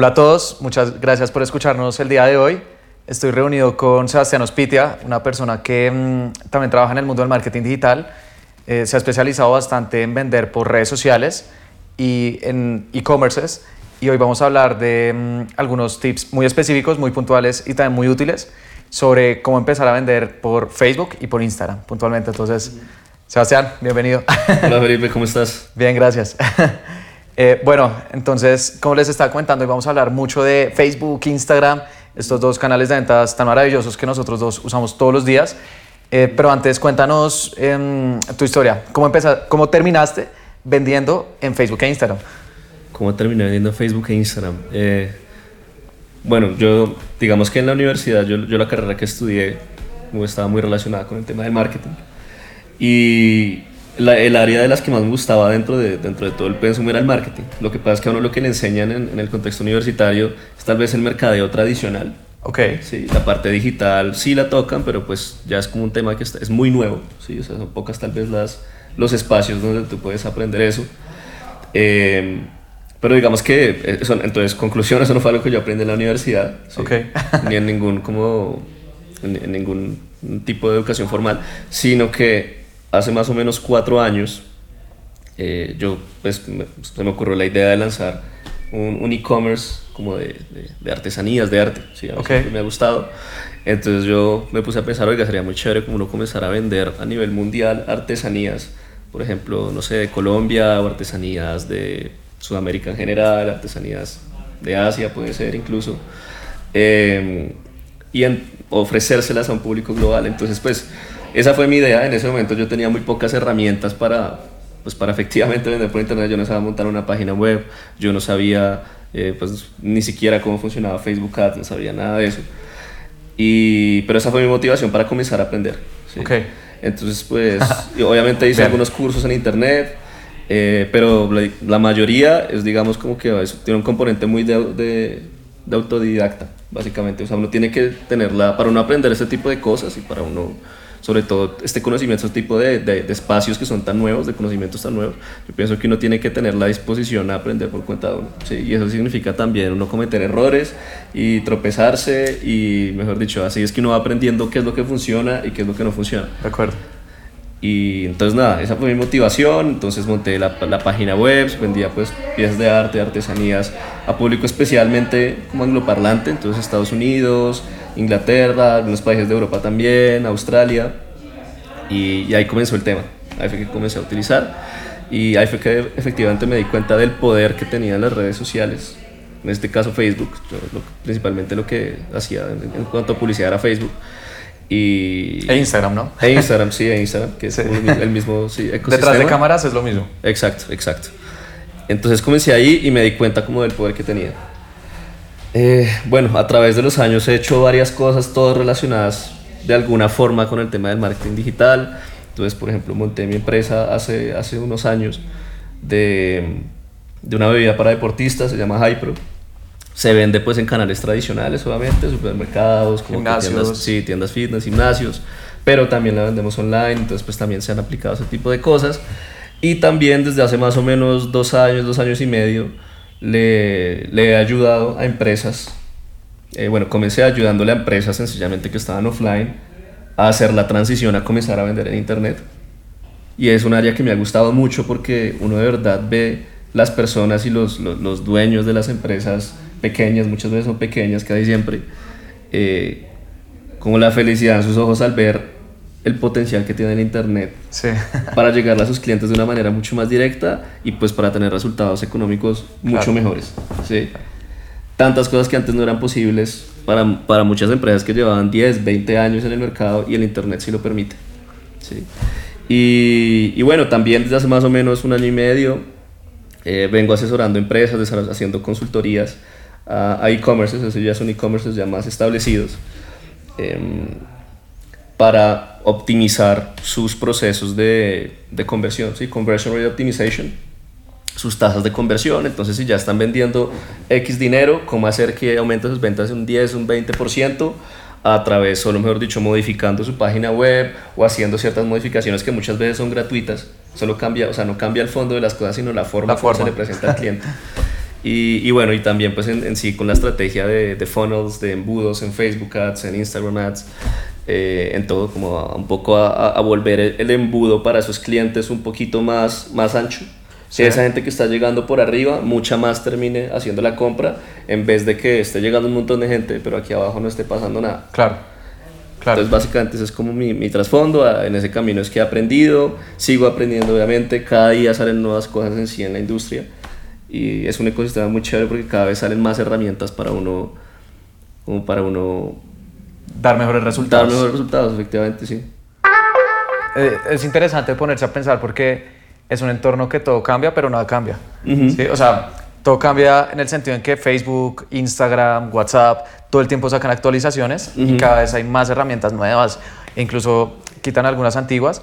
Hola a todos, muchas gracias por escucharnos el día de hoy. Estoy reunido con Sebastián Ospitia, una persona que mm, también trabaja en el mundo del marketing digital. Eh, se ha especializado bastante en vender por redes sociales y en e-commerces. Y hoy vamos a hablar de mm, algunos tips muy específicos, muy puntuales y también muy útiles sobre cómo empezar a vender por Facebook y por Instagram puntualmente. Entonces, Sebastián, bienvenido. Hola Felipe, ¿cómo estás? Bien, gracias. Eh, bueno, entonces, como les estaba comentando, hoy vamos a hablar mucho de Facebook, Instagram, estos dos canales de ventas tan maravillosos que nosotros dos usamos todos los días. Eh, pero antes, cuéntanos em, tu historia. ¿Cómo, empezaste, ¿Cómo terminaste vendiendo en Facebook e Instagram? ¿Cómo terminé vendiendo en Facebook e Instagram? Eh, bueno, yo, digamos que en la universidad, yo, yo la carrera que estudié estaba muy relacionada con el tema del marketing. Y el área de las que más me gustaba dentro de, dentro de todo el pensum era el marketing. Lo que pasa es que a uno lo que le enseñan en, el contexto universitario es tal vez el mercadeo tradicional. Ok. Sí, la parte digital sí la tocan, pero pues ya es como un tema que es muy nuevo. Sí, o sea, son pocas tal vez las, los espacios donde tú puedes aprender eso. Eh, pero digamos que, eh, eso, entonces, conclusión, eso no fue algo que yo aprendí en la universidad. Okay. ni en ningún, como, en ningún tipo de educación formal, sino que hace más o menos cuatro años, eh, yo, pues, se me ocurrió la idea de lanzar un, e-commerce como de, de, artesanías, de arte, ¿sí? me ha gustado. Entonces yo me puse a pensar, oiga, sería muy chévere como uno comenzar a vender a nivel mundial artesanías, por ejemplo, no sé, de Colombia o artesanías de Sudamérica en general, artesanías de Asia puede ser incluso, eh, y ofrecérselas a un público global. Entonces, pues, esa fue mi idea. En ese momento yo tenía muy pocas herramientas para, pues, para efectivamente vender por internet. Yo no sabía montar una página web, yo no sabía eh, pues, ni siquiera cómo funcionaba Facebook Ads, no sabía nada de eso. Y, pero esa fue mi motivación para comenzar a aprender. Okay. Entonces, pues, obviamente hice algunos cursos en internet, eh, pero la, mayoría es, digamos, como que tiene un componente muy de, de, de autodidacta, básicamente. O sea, uno tiene que tenerla para uno aprender ese tipo de cosas y para uno sobre todo este conocimiento, este tipo de, de, espacios que son tan nuevos, de conocimientos tan nuevos, yo pienso que uno tiene que tener la disposición a aprender por cuenta de uno. ¿sí? Y eso significa también uno cometer errores y tropezarse y, mejor dicho, así es que uno va aprendiendo qué es lo que funciona y qué es lo que no funciona. De acuerdo. Y entonces nada, esa fue mi motivación, entonces monté la, la, página web, vendía pues piezas de arte, artesanías a público especialmente como angloparlante, entonces Estados Unidos, Inglaterra, algunos países de Europa también, Australia, y, ahí comenzó el tema, ahí fue que comencé a utilizar, y ahí fue que efectivamente me di cuenta del poder que tenían las redes sociales, en este caso Facebook, principalmente lo que hacía en, cuanto a publicidad era Facebook, y, e Instagram, ¿no? E Instagram, sí, e Instagram, que es el mismo sí, ecosistema. Detrás de cámaras es lo mismo. Exacto, exacto. Entonces comencé ahí y me di cuenta como del poder que tenía. Eh, bueno, a través de los años he hecho varias cosas, todas relacionadas de alguna forma con el tema del marketing digital. Entonces, por ejemplo, monté mi empresa hace, hace unos años de, de una bebida para deportistas, se llama Hypro. Se vende pues en canales tradicionales, obviamente, supermercados, como Tiendas, sí, tiendas fitness, gimnasios, pero también la vendemos online, entonces pues también se han aplicado ese tipo de cosas. Y también desde hace más o menos dos años, dos años y medio, le, he ayudado a empresas. Eh, bueno, comencé ayudándole a empresas sencillamente que estaban offline a hacer la transición a comenzar a vender en internet. Y es un área que me ha gustado mucho porque uno de verdad ve las personas y los, los, dueños de las empresas pequeñas, muchas veces son pequeñas, casi siempre, eh, como la felicidad en sus ojos al ver el potencial que tiene el Internet para llegar a sus clientes de una manera mucho más directa y pues para tener resultados económicos mucho mejores. ¿sí? Tantas cosas que antes no eran posibles para, para, muchas empresas que llevaban 10, 20 años en el mercado y el Internet sí lo permite. ¿sí? Y, y, bueno, también desde hace más o menos un año y medio eh, vengo asesorando empresas, haciendo consultorías a e-commerces, eso ya son e-commerces ya más establecidos. Em, para optimizar sus procesos de, de conversión, ¿sí? Conversion Rate Optimization, sus tasas de conversión. Entonces, si ya están vendiendo X dinero, ¿cómo hacer que aumente sus ventas un 10, un 20%? a través, solo mejor dicho, modificando su página web o haciendo ciertas modificaciones que muchas veces son gratuitas. Solo cambia, o sea, no cambia el fondo de las cosas, sino la forma, la forma. se le presenta al cliente. Y, y bueno, y también pues en, en sí con la estrategia de, de, funnels, de embudos en Facebook Ads, en Instagram Ads, eh, en todo, como a, un poco a, a, volver el, el, embudo para esos clientes un poquito más, más ancho. Si sí. esa gente que está llegando por arriba, mucha más termine haciendo la compra, en vez de que esté llegando un montón de gente, pero aquí abajo no esté pasando nada. Claro. Claro. Entonces, básicamente, ese es como mi, mi trasfondo. En ese camino es que he aprendido, sigo aprendiendo, obviamente. Cada día salen nuevas cosas en sí en la industria. Y es un ecosistema muy chévere porque cada vez salen más herramientas para uno, como para uno dar mejores resultados. Dar mejores resultados, efectivamente, sí. Eh, es interesante ponerse a pensar porque es un entorno que todo cambia, pero nada cambia. Uh -huh. ¿sí? O sea, todo cambia en el sentido en que Facebook, Instagram, WhatsApp, todo el tiempo sacan actualizaciones uh -huh. y cada vez hay más herramientas nuevas, e incluso quitan algunas antiguas,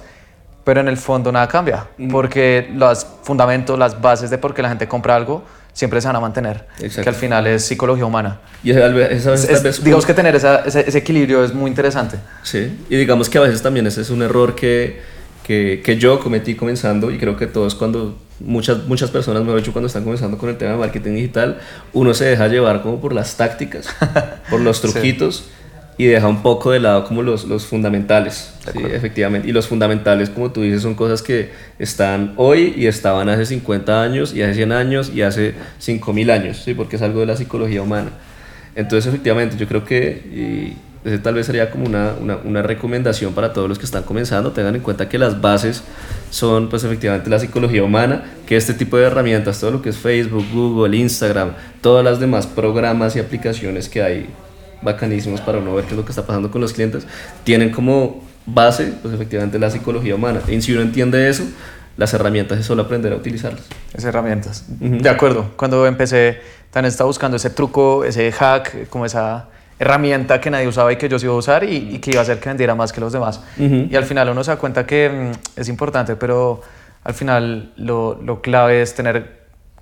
pero en el fondo nada cambia, uh -huh. porque los fundamentos, las bases de por qué la gente compra algo siempre se van a mantener, Exacto. que al final es psicología humana. Y esa, esa, es, es, vez, digamos que tener esa, ese, ese, equilibrio es muy interesante. Sí, y digamos que a veces también ese es un error que, que, que yo cometí comenzando y creo que todos cuando muchas, muchas personas, mejor dicho, cuando están comenzando con el tema de marketing digital, uno se deja llevar como por las tácticas, por los truquitos sí. Y deja un poco de lado como los, los fundamentales, ¿sí? efectivamente. Y los fundamentales, como tú dices, son cosas que están hoy y estaban hace 50 años y hace 100 años y hace 5000 años, ¿sí? porque es algo de la psicología humana. Entonces, efectivamente, yo creo que... Ese tal vez sería como una, una, una, recomendación para todos los que están comenzando. Tengan en cuenta que las bases son, pues, efectivamente la psicología humana, que este tipo de herramientas, todo lo que es Facebook, Google, Instagram, todas las demás programas y aplicaciones que hay bacanísimos para uno ver qué es lo que está pasando con los clientes, tienen como base, pues, efectivamente la psicología humana. Y si uno entiende eso, las herramientas es solo aprender a utilizarlas. Esas herramientas. Uh -huh. De acuerdo. Cuando empecé, también estaba buscando ese truco, ese hack, como esa herramienta que nadie usaba y que yo sí iba a usar y, y que iba a hacer que vendiera más que los demás. Uh -huh. Y al final uno se da cuenta que mm, es importante, pero al final lo, lo clave es tener,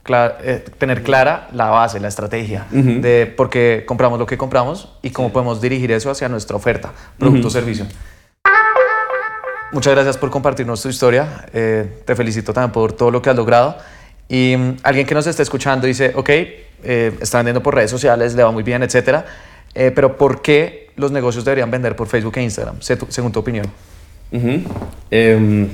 clara, eh, tener clara la base, la estrategia uh -huh. de por qué compramos lo que compramos y cómo podemos dirigir eso hacia nuestra oferta, producto o servicio. Muchas gracias por compartirnos tu historia. Eh, te felicito también por todo lo que has logrado. Y um, alguien que nos esté escuchando dice, ok, eh, está vendiendo por redes sociales, le va muy bien, etcétera eh, pero ¿por qué los negocios deberían vender por Facebook e Instagram, según tu opinión? Uh -huh. eh,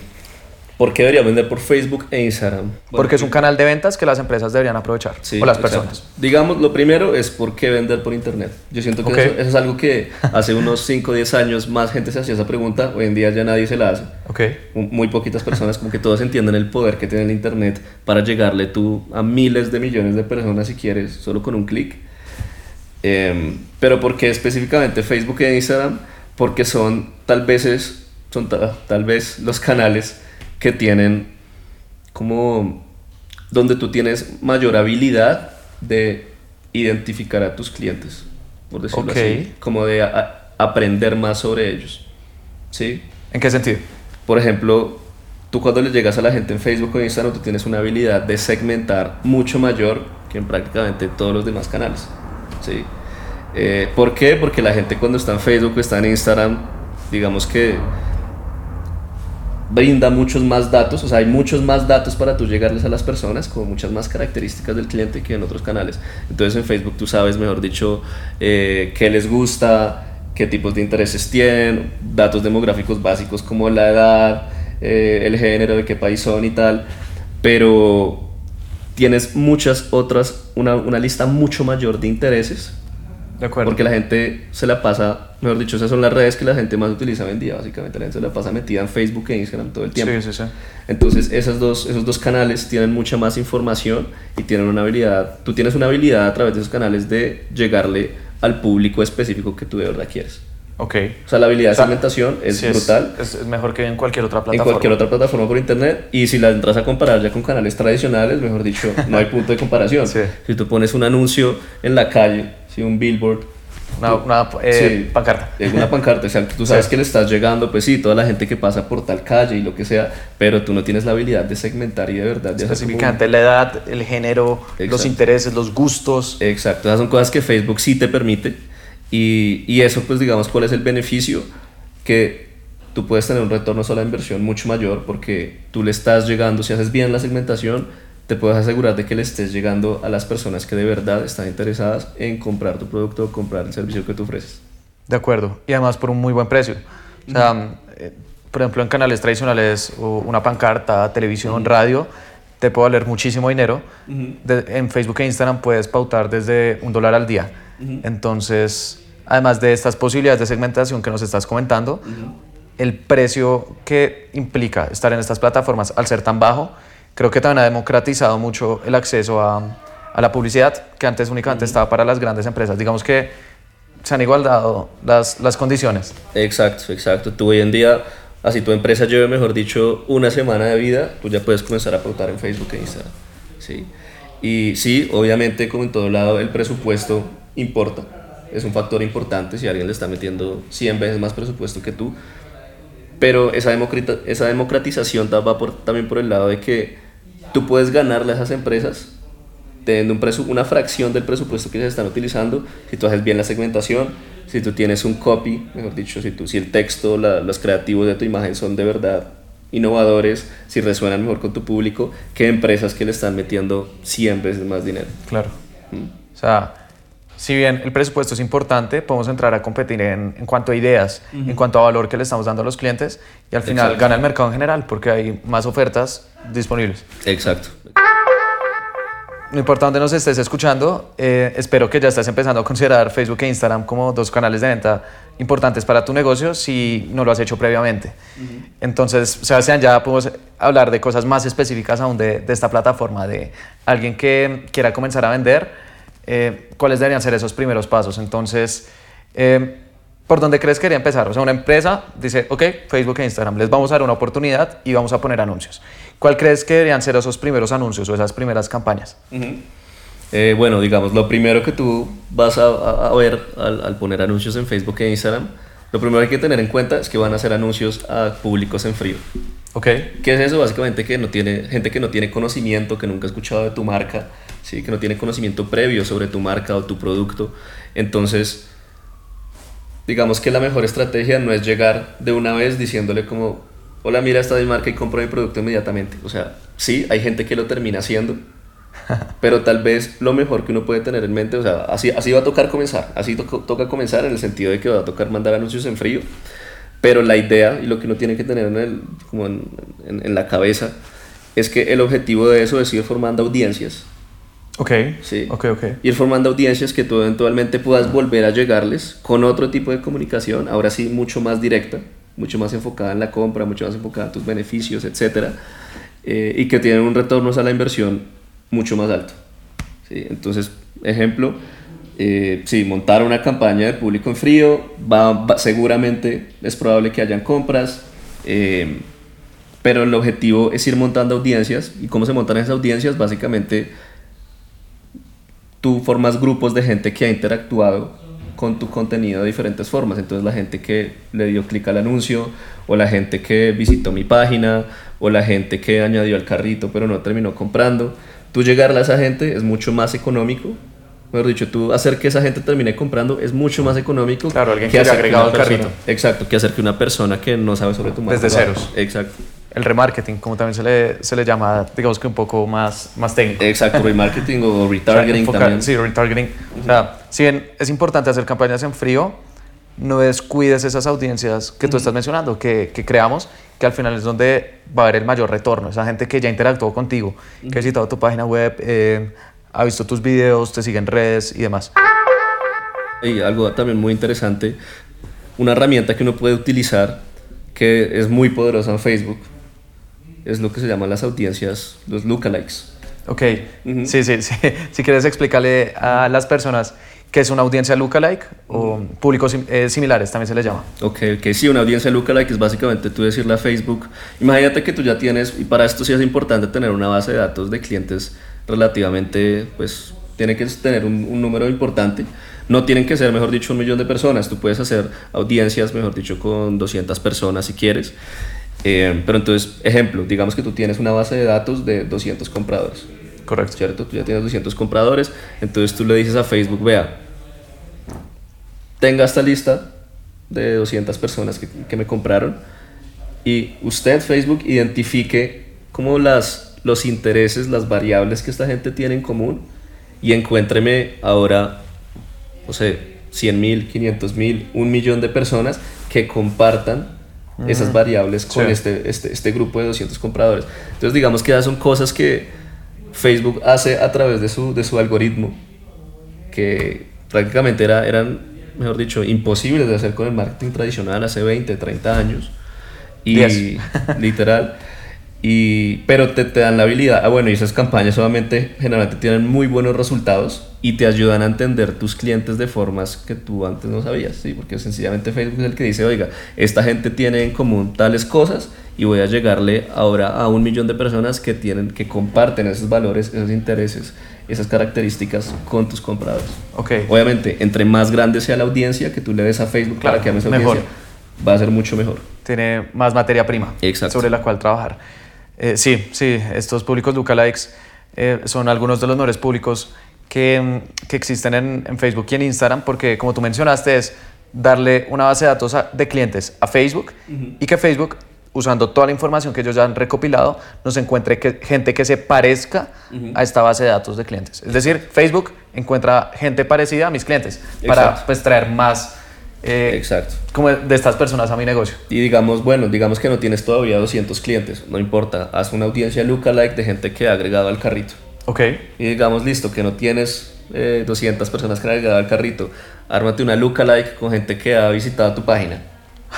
¿Por qué deberían vender por Facebook e Instagram? Bueno, porque es un canal de ventas que las empresas deberían aprovechar, sí, o las personas. Exacto. Digamos, lo primero es por qué vender por Internet. Yo siento que okay. eso, eso, es algo que hace unos 5 o 10 años más gente se hacía esa pregunta, hoy en día ya nadie se la hace. Okay. Muy poquitas personas, como que todos entienden el poder que tiene el Internet para llegarle tú a miles de millones de personas si quieres, solo con un clic. Eh, pero ¿por qué específicamente Facebook e Instagram? Porque son tal vez, son tal vez los canales que tienen como donde tú tienes mayor habilidad de identificar a tus clientes, por decirlo okay. así, como de aprender más sobre ellos. ¿Sí? ¿En qué sentido? Por ejemplo, tú cuando le llegas a la gente en Facebook o Instagram, tú tienes una habilidad de segmentar mucho mayor que en prácticamente todos los demás canales. ¿sí? Eh, ¿Por qué? Porque la gente cuando está en Facebook o está en Instagram, digamos que brinda muchos más datos, o sea, hay muchos más datos para tú llegarles a las personas, con muchas más características del cliente que en otros canales. Entonces en Facebook tú sabes, mejor dicho, eh, qué les gusta, qué tipos de intereses tienen, datos demográficos básicos como la edad, eh, el género, de qué país son y tal, pero tienes muchas otras, una, una lista mucho mayor de intereses de acuerdo. Porque la gente se la pasa, mejor dicho, esas son las redes que la gente más utiliza hoy en día, básicamente. La gente se la pasa metida en Facebook e Instagram todo el tiempo. Sí, sí, sí. Entonces, esas dos, esos dos canales tienen mucha más información y tienen una habilidad, tú tienes una habilidad a través de esos canales de llegarle al público específico que tú de verdad quieres. Ok. O sea, la habilidad de segmentación es sí, brutal. Es, es, mejor que en cualquier otra plataforma. En cualquier otra plataforma por internet. Y si la entras a comparar ya con canales tradicionales, mejor dicho, no hay punto de comparación. sí. Si tú pones un anuncio en la calle, si un billboard, una, una eh, sí, pancarta. Una pancarta, o sea, tú sabes sí. que le estás llegando, pues sí, toda la gente que pasa por tal calle y lo que sea, pero tú no tienes la habilidad de segmentar y de verdad de Específicamente la edad, el género, Exacto. los intereses, los gustos. Exacto, esas son cosas que Facebook sí te permite y, y eso, pues digamos, ¿cuál es el beneficio? Que tú puedes tener un retorno solo de inversión mucho mayor porque tú le estás llegando, si haces bien la segmentación, te puedes asegurar de que le estés llegando a las personas que de verdad están interesadas en comprar tu producto o comprar el servicio que tú ofreces. De acuerdo, y además por un muy buen precio. O sea, eh, por ejemplo, en canales tradicionales, una pancarta, televisión, radio, te puede valer muchísimo dinero. en Facebook e Instagram puedes pautar desde un dólar al día. Entonces, además de estas posibilidades de segmentación que nos estás comentando, el precio que implica estar en estas plataformas al ser tan bajo, creo que también ha democratizado mucho el acceso a, a la publicidad, que antes únicamente estaba para las grandes empresas. Digamos que se han igualdado las, las condiciones. Exacto, exacto. Tú hoy en día, así tu empresa lleve, mejor dicho, una semana de vida, tú ya puedes comenzar a pautar en Facebook e Instagram. ¿sí? Y sí, obviamente, como en todo lado, el presupuesto importa. Es un factor importante si alguien le está metiendo 100 veces más presupuesto que tú. Pero esa, esa democratización va por, también por el lado de que tú puedes ganarle a esas empresas teniendo un una fracción del presupuesto que se están utilizando, si tú haces bien la segmentación, si tú tienes un copy, mejor dicho, si, tú, si el texto, los creativos de tu imagen son de verdad innovadores, si resuenan mejor con tu público, que empresas que le están metiendo 100 veces más dinero. Claro. O sea, si bien el presupuesto es importante, podemos entrar a competir en, en cuanto a ideas, en cuanto a valor que le estamos dando a los clientes y al final gana el mercado en general porque hay más ofertas disponibles. Exacto. No importa dónde nos estés escuchando, eh, espero que ya estés empezando a considerar Facebook e Instagram como dos canales de venta importantes para tu negocio si no lo has hecho previamente. Entonces, Sebastián, ya podemos hablar de cosas más específicas aún de, de esta plataforma, de alguien que quiera comenzar a vender eh, cuáles deberían ser esos primeros pasos. Entonces, eh, ¿por dónde crees que debería empezar? O sea, una empresa dice, ok, Facebook e Instagram, les vamos a dar una oportunidad y vamos a poner anuncios. ¿Cuál crees que deberían ser esos primeros anuncios o esas primeras campañas? Eh, bueno, digamos, lo primero que tú vas a, ver al, poner anuncios en Facebook e Instagram, lo primero que hay que tener en cuenta es que van a ser anuncios a públicos en frío. Ok. ¿Qué es eso? Básicamente que no tiene, gente que no tiene conocimiento, que nunca ha escuchado de tu marca, ¿sí? que no tiene conocimiento previo sobre tu marca o tu producto. Entonces, digamos que la mejor estrategia no es llegar de una vez diciéndole como, hola, mira esta mi marca y compro mi producto inmediatamente. O sea, sí, hay gente que lo termina haciendo, pero tal vez lo mejor que uno puede tener en mente, o sea, así, así va a tocar comenzar, así toca comenzar en el sentido de que va a tocar mandar anuncios en frío, pero la idea y lo que uno tiene que tener en, el, como en, en la cabeza es que el objetivo de eso es ir formando audiencias Ok, sí. ok, ok. Ir formando audiencias que tú eventualmente puedas volver a llegarles con otro tipo de comunicación, ahora sí mucho más directa, mucho más enfocada en la compra, mucho más enfocada en tus beneficios, etc. Eh, y que tienen un retorno a la inversión mucho más alto. ¿sí? Entonces, ejemplo, eh, sí, montar una campaña de público en frío, va, seguramente es probable que hayan compras, eh, pero el objetivo es ir montando audiencias. ¿Y cómo se montan esas audiencias? Básicamente tú formas grupos de gente que ha interactuado con tu contenido de diferentes formas. Entonces la gente que le dio clic al anuncio, o la gente que visitó mi página, o la gente que añadió al carrito pero no terminó comprando. Tú llegarle a esa gente es mucho más económico. Mejor dicho, tú hacer que esa gente termine comprando es mucho más económico claro, alguien que, haya agregado al carrito. Exacto, que hacer que una persona que no sabe sobre tu marca. Desde ceros. Exacto el remarketing, como también se le, se le llama, digamos que un poco más, más técnico. Exacto, remarketing o retargeting también. Sí, retargeting. O sea, si bien es importante hacer campañas en frío, no descuides esas audiencias que tú estás mencionando, que, que, creamos, que al final es donde va a haber el mayor retorno. Esa gente que ya interactuó contigo, que ha visitado tu página web, eh, ha visto tus videos, te sigue en redes y demás. Y algo también muy interesante, una herramienta que uno puede utilizar que es muy poderosa en Facebook es lo que se llaman las audiencias, los lookalikes. Ok, sí, sí, sí. Si quieres explicarle a las personas qué es una audiencia lookalike o públicos eh, similares también se le llama. Ok, que sí, una audiencia lookalike es básicamente tú decirle a Facebook, imagínate que tú ya tienes, y para esto sí es importante tener una base de datos de clientes relativamente, pues tiene que tener un, un número importante. No tienen que ser, mejor dicho, un millón de personas. Tú puedes hacer audiencias, mejor dicho, con 200 personas si quieres. Eh, pero entonces, ejemplo, digamos que tú tienes una base de datos de 200 compradores. Correcto. ¿Cierto? Tú ya tienes 200 compradores, entonces tú le dices a Facebook, vea, tenga esta lista de 200 personas que, que me compraron y usted, Facebook, identifique como las, los intereses, las variables que esta gente tiene en común y encuéntreme ahora, no sé, 100 mil, 500 mil, un millón de personas que compartan esas variables con este, este, este, grupo de 200 compradores. Entonces digamos que ya son cosas que Facebook hace a través de su, de su algoritmo, que prácticamente era, eran, mejor dicho, imposibles de hacer con el marketing tradicional hace 20, 30 años. Y literal. Y, pero te, te, dan la habilidad. Ah, bueno, y esas campañas solamente generalmente tienen muy buenos resultados y te ayudan a entender tus clientes de formas que tú antes no sabías, ¿sí? Porque sencillamente Facebook es el que dice, oiga, esta gente tiene en común tales cosas y voy a llegarle ahora a un millón de personas que tienen, que comparten esos valores, esos intereses, esas características con tus compradores. Okay. Obviamente, entre más grande sea la audiencia que tú le des a Facebook para que ames audiencia, va a ser mucho mejor. Tiene más materia prima sobre la cual trabajar. Eh, sí, sí, estos públicos lookalikes eh, son algunos de los mejores públicos que, mm, que existen en, en, Facebook y en Instagram, porque como tú mencionaste, es darle una base de datos de clientes a Facebook y que Facebook, usando toda la información que ellos ya han recopilado, nos encuentre que, gente que se parezca a esta base de datos de clientes. Es decir, Facebook encuentra gente parecida a mis clientes para pues, traer más eh, Exacto. Como de estas personas a mi negocio. Y digamos, bueno, digamos que no tienes todavía 200 clientes, no importa, haz una audiencia lookalike de gente que ha agregado al carrito. Ok. Y digamos, listo, que no tienes 200 eh, personas que han agregado al carrito, ármate una lookalike con gente que ha visitado tu página.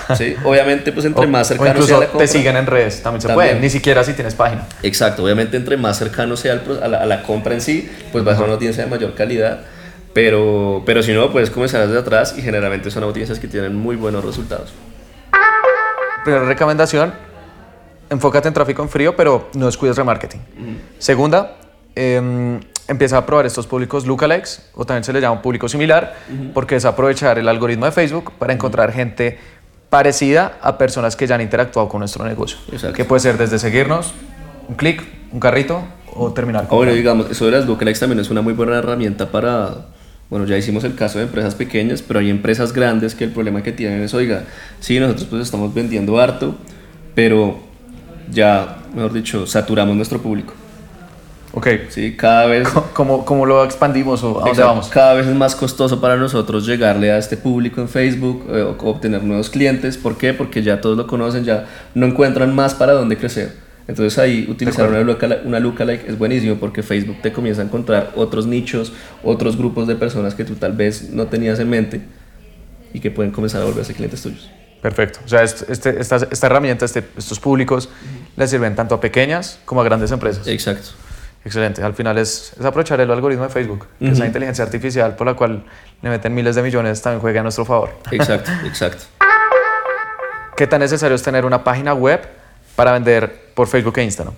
¿Sí? Obviamente, pues entre más cercano o incluso sea la compra, te siguen en redes, también se puede, ni siquiera si tienes página. Exacto, obviamente entre más cercano sea a, la, compra en sí, pues va a ser una audiencia de mayor calidad pero, pero si no, puedes comenzar desde atrás y generalmente son audiencias que tienen muy buenos resultados. Primera recomendación, enfócate en tráfico en frío, pero no descuides remarketing. Segunda, em, empieza a probar estos públicos lookalikes, o también se le llama un público similar, porque es aprovechar el algoritmo de Facebook para encontrar gente parecida a personas que ya han interactuado con nuestro negocio. Que puede ser desde seguirnos, un clic, un carrito o terminar. Con bueno, digamos, eso de las lookalikes también es una muy buena herramienta para bueno, ya hicimos el caso de empresas pequeñas, pero hay empresas grandes que el problema que tienen es, oiga, sí, nosotros pues estamos vendiendo harto, pero ya, mejor dicho, saturamos nuestro público. Ok. Sí, cada vez... ¿Cómo, cómo lo expandimos o a dónde vamos? Cada vez es más costoso para nosotros llegarle a este público en Facebook eh, o obtener nuevos clientes. ¿Por qué? Porque ya todos lo conocen, ya no encuentran más para dónde crecer. Entonces ahí utilizar una, lookalike, una lookalike es buenísimo porque Facebook te comienza a encontrar otros nichos, otros grupos de personas que tú tal vez no tenías en mente y que pueden comenzar a volverse clientes tuyos. Perfecto. O sea, este, esta, esta, herramienta, este, estos públicos, les sirven tanto a pequeñas como a grandes empresas. Exacto. Excelente. Al final es, es aprovechar el algoritmo de Facebook, que esa inteligencia artificial por la cual le meten miles de millones también juega a nuestro favor. Exacto, exacto. ¿Qué tan necesario es tener una página web para vender por Facebook e Instagram.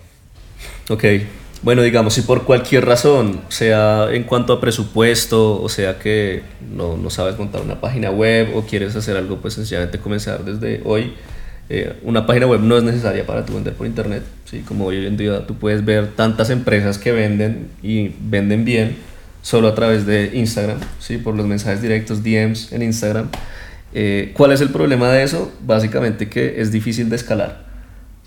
Ok. Bueno, digamos, si por cualquier razón, sea en cuanto a presupuesto, o sea que no, no sabes montar una página web o quieres hacer algo, pues sencillamente comenzar desde hoy. Eh, una página web no es necesaria para tu vender por internet. ¿sí? Como hoy en día tú puedes ver tantas empresas que venden y venden bien solo a través de Instagram, ¿sí? por los mensajes directos, DMs en Instagram. Eh, ¿Cuál es el problema de eso? Básicamente que es difícil de escalar.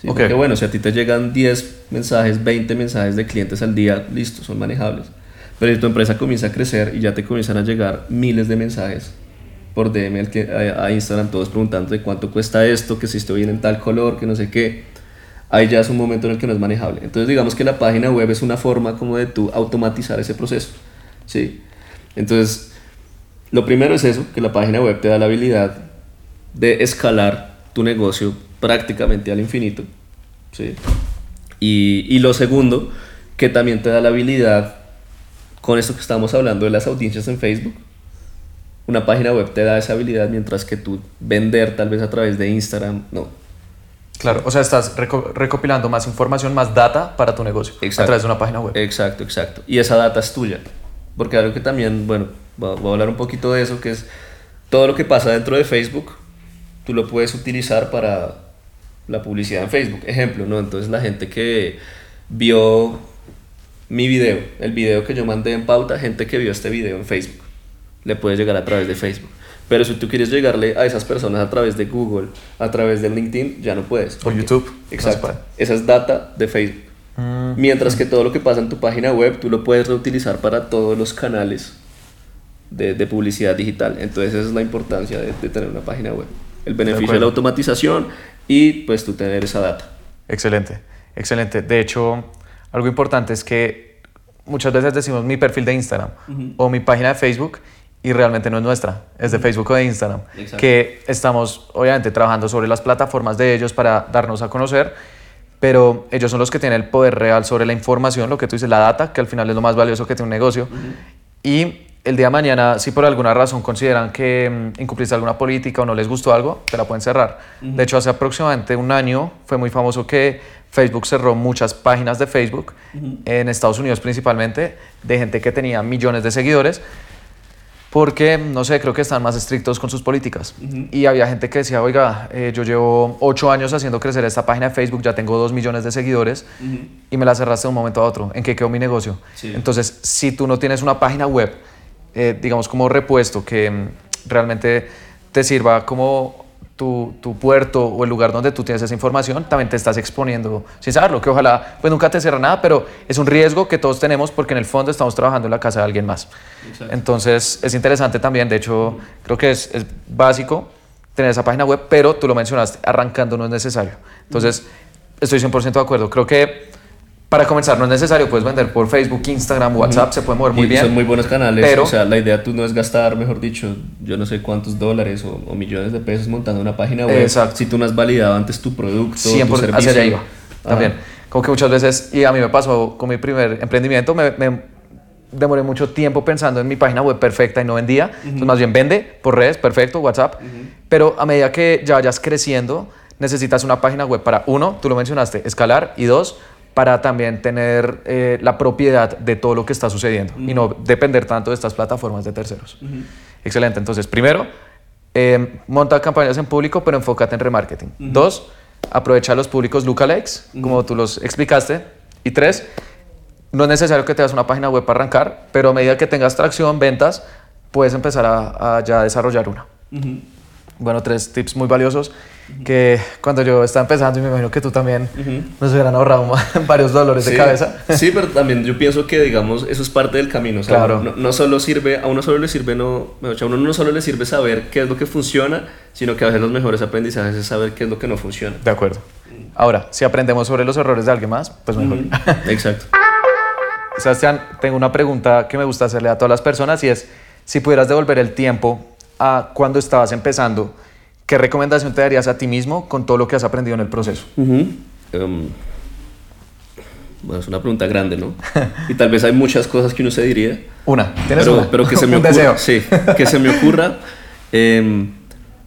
Porque bueno, si a ti te llegan 10 mensajes, 20 mensajes de clientes al día, listo, son manejables. Pero si tu empresa comienza a crecer y ya te comienzan a llegar miles de mensajes por DM a Instagram, todos preguntando de cuánto cuesta esto, que si estoy bien en tal color, que no sé qué, ahí ya es un momento en el que no es manejable. Entonces digamos que la página web es una forma como de tú automatizar ese proceso. ¿sí? Entonces, lo primero es eso, que la página web te da la habilidad de escalar tu negocio prácticamente al infinito. ¿sí? Y, y, lo segundo, que también te da la habilidad, con esto que estamos hablando de las audiencias en Facebook, una página web te da esa habilidad mientras que tú vender tal vez a través de Instagram, no. Claro, o sea, estás recopilando más información, más data para tu negocio a través de una página web. Exacto, exacto. Y esa data es tuya. Porque algo que también, bueno, voy a hablar un poquito de eso, que es todo lo que pasa dentro de Facebook, tú lo puedes utilizar para la publicidad en Facebook. Ejemplo, ¿no? Entonces la gente que vio mi video, el video que yo mandé en pauta, gente que vio este video en Facebook, le puede llegar a través de Facebook. Pero si tú quieres llegarle a esas personas a través de Google, a través de LinkedIn, ya no puedes. O YouTube. Exacto. Esa es data de Facebook. Mm. Mientras que todo lo que pasa en tu página web tú lo puedes reutilizar para todos los canales de, de publicidad digital. Entonces esa es la importancia de, de tener una página web. El beneficio de, la automatización y pues tú tener esa data. Excelente, excelente. De hecho, algo importante es que muchas veces decimos mi perfil de Instagram o mi página de Facebook y realmente no es nuestra, es de Facebook o de Instagram, que estamos obviamente trabajando sobre las plataformas de ellos para darnos a conocer, pero ellos son los que tienen el poder real sobre la información, lo que tú dices, la data, que al final es lo más valioso que tiene un negocio. Y el día de mañana, si por alguna razón consideran que mm, incumpliste alguna política o no les gustó algo, te la pueden cerrar. De hecho, hace aproximadamente un año fue muy famoso que Facebook cerró muchas páginas de Facebook, en Estados Unidos principalmente, de gente que tenía millones de seguidores porque, no sé, creo que están más estrictos con sus políticas. Y había gente que decía, oiga, eh, yo llevo ocho años haciendo crecer esta página de Facebook, ya tengo dos millones de seguidores y me la cerraste de un momento a otro. ¿En qué quedó mi negocio? Entonces, si tú no tienes una página web, eh, digamos como repuesto, que mm, realmente te sirva como tu, tu, puerto o el lugar donde tú tienes esa información, también te estás exponiendo sin saberlo, que ojalá pues nunca te cierre nada, pero es un riesgo que todos tenemos porque en el fondo estamos trabajando en la casa de alguien más. Entonces es interesante también, de hecho creo que es, es, básico tener esa página web, pero tú lo mencionaste, arrancando no es necesario. Entonces estoy 100% de acuerdo, creo que para comenzar, no es necesario, puedes vender por Facebook, Instagram, WhatsApp, se puede mover muy bien. Son muy buenos canales, pero, o sea, la idea tú no es gastar, mejor dicho, yo no sé cuántos dólares o, millones de pesos montando una página web. Exacto. Si tú no has validado antes tu producto, 100% tu servicio. hacia allá iba, también. Como que muchas veces, y a mí me pasó con mi primer emprendimiento, me, me demoré mucho tiempo pensando en mi página web perfecta y no vendía. Entonces, más bien vende por redes, perfecto, WhatsApp. Pero a medida que ya vayas creciendo, necesitas una página web para, uno, tú lo mencionaste, escalar, y dos, para también tener eh, la propiedad de todo lo que está sucediendo y no depender tanto de estas plataformas de terceros. Excelente. Entonces, primero, eh, monta campañas en público, pero enfócate en remarketing. Dos, aprovecha los públicos lookalikes, como tú los explicaste. Y tres, no es necesario que tengas una página web para arrancar, pero a medida que tengas tracción, ventas, puedes empezar a, a ya desarrollar una. Bueno, tres tips muy valiosos que cuando yo estaba empezando, y me imagino que tú también nos hubieran ahorrado varios dolores de cabeza. Sí, pero también yo pienso que, digamos, eso es parte del camino. claro. No, no, solo sirve, a uno solo le sirve, no, a uno no solo le sirve saber qué es lo que funciona, sino que a veces los mejores aprendizajes es saber qué es lo que no funciona. De acuerdo. Ahora, si aprendemos sobre los errores de alguien más, pues mejor. Exacto. Sebastián, tengo una pregunta que me gusta hacerle a todas las personas y es, si pudieras devolver el tiempo a cuando estabas empezando, ¿qué recomendación te darías a ti mismo con todo lo que has aprendido en el proceso? Em, bueno, es una pregunta grande, ¿no? Y tal vez hay muchas cosas que uno se diría. Una, tienes pero, una. Pero que se me ocurra. Sí, que se me ocurra. Em,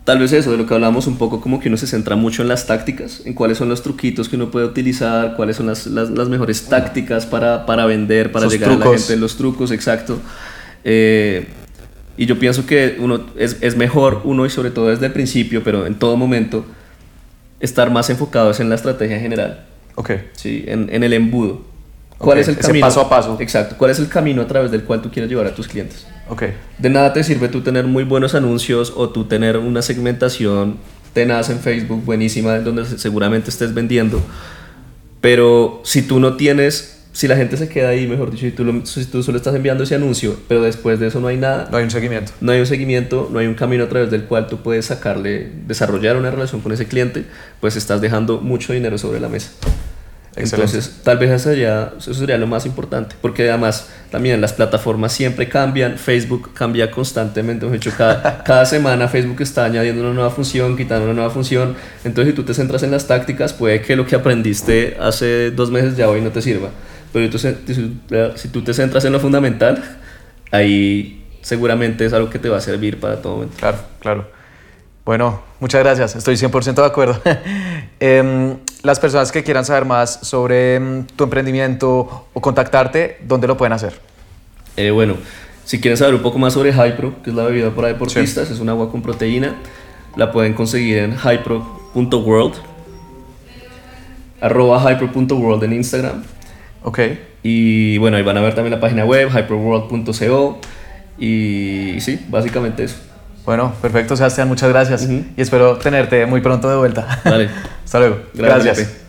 tal vez eso, de lo que hablamos un poco, como que uno se centra mucho en las tácticas, en cuáles son los truquitos que uno puede utilizar, cuáles son las, las, mejores tácticas para, para vender, para llegar a la gente, los trucos, exacto. Eh, y yo pienso que uno es, es, mejor, uno y sobre todo desde el principio, pero en todo momento, estar más enfocados en la estrategia general. Ok. Sí, en, en el embudo. ¿Cuál es el camino? paso a paso. Exacto. ¿Cuál es el camino a través del cual tú quieres llevar a tus clientes? Ok. De nada te sirve tú tener muy buenos anuncios o tú tener una segmentación tenaz en Facebook buenísima donde seguramente estés vendiendo. Pero si tú no tienes si la gente se queda ahí, mejor dicho, si tú, si tú solo estás enviando ese anuncio, pero después de eso no hay nada. No hay un seguimiento. No hay un seguimiento, no hay un camino a través del cual tú puedes sacarle, desarrollar una relación con ese cliente, pues estás dejando mucho dinero sobre la mesa. Excelente. Entonces, tal vez eso sería, eso sería lo más importante, porque además también las plataformas siempre cambian, Facebook cambia constantemente, de hecho, cada, cada semana Facebook está añadiendo una nueva función, quitando una nueva función, entonces si tú te centras en las tácticas, puede que lo que aprendiste hace dos meses ya hoy no te sirva. Pero entonces, si tú te centras en lo fundamental, ahí seguramente es algo que te va a servir para todo momento. Claro, claro. Bueno, muchas gracias, estoy 100% de acuerdo. eh, las personas que quieran saber más sobre um, tu emprendimiento o contactarte, ¿dónde lo pueden hacer? Eh, bueno, si quieren saber un poco más sobre Hypro, que es la bebida para deportistas, sí. es un agua con proteína, la pueden conseguir en hypro.world, arroba hypro.world en Instagram Ok. Y bueno, ahí van a ver también la página web, hyperworld.co. Y sí, básicamente eso. Bueno, perfecto, Sebastián, muchas gracias. Uh -huh. Y espero tenerte muy pronto de vuelta. Dale. Hasta luego. Gracias. gracias.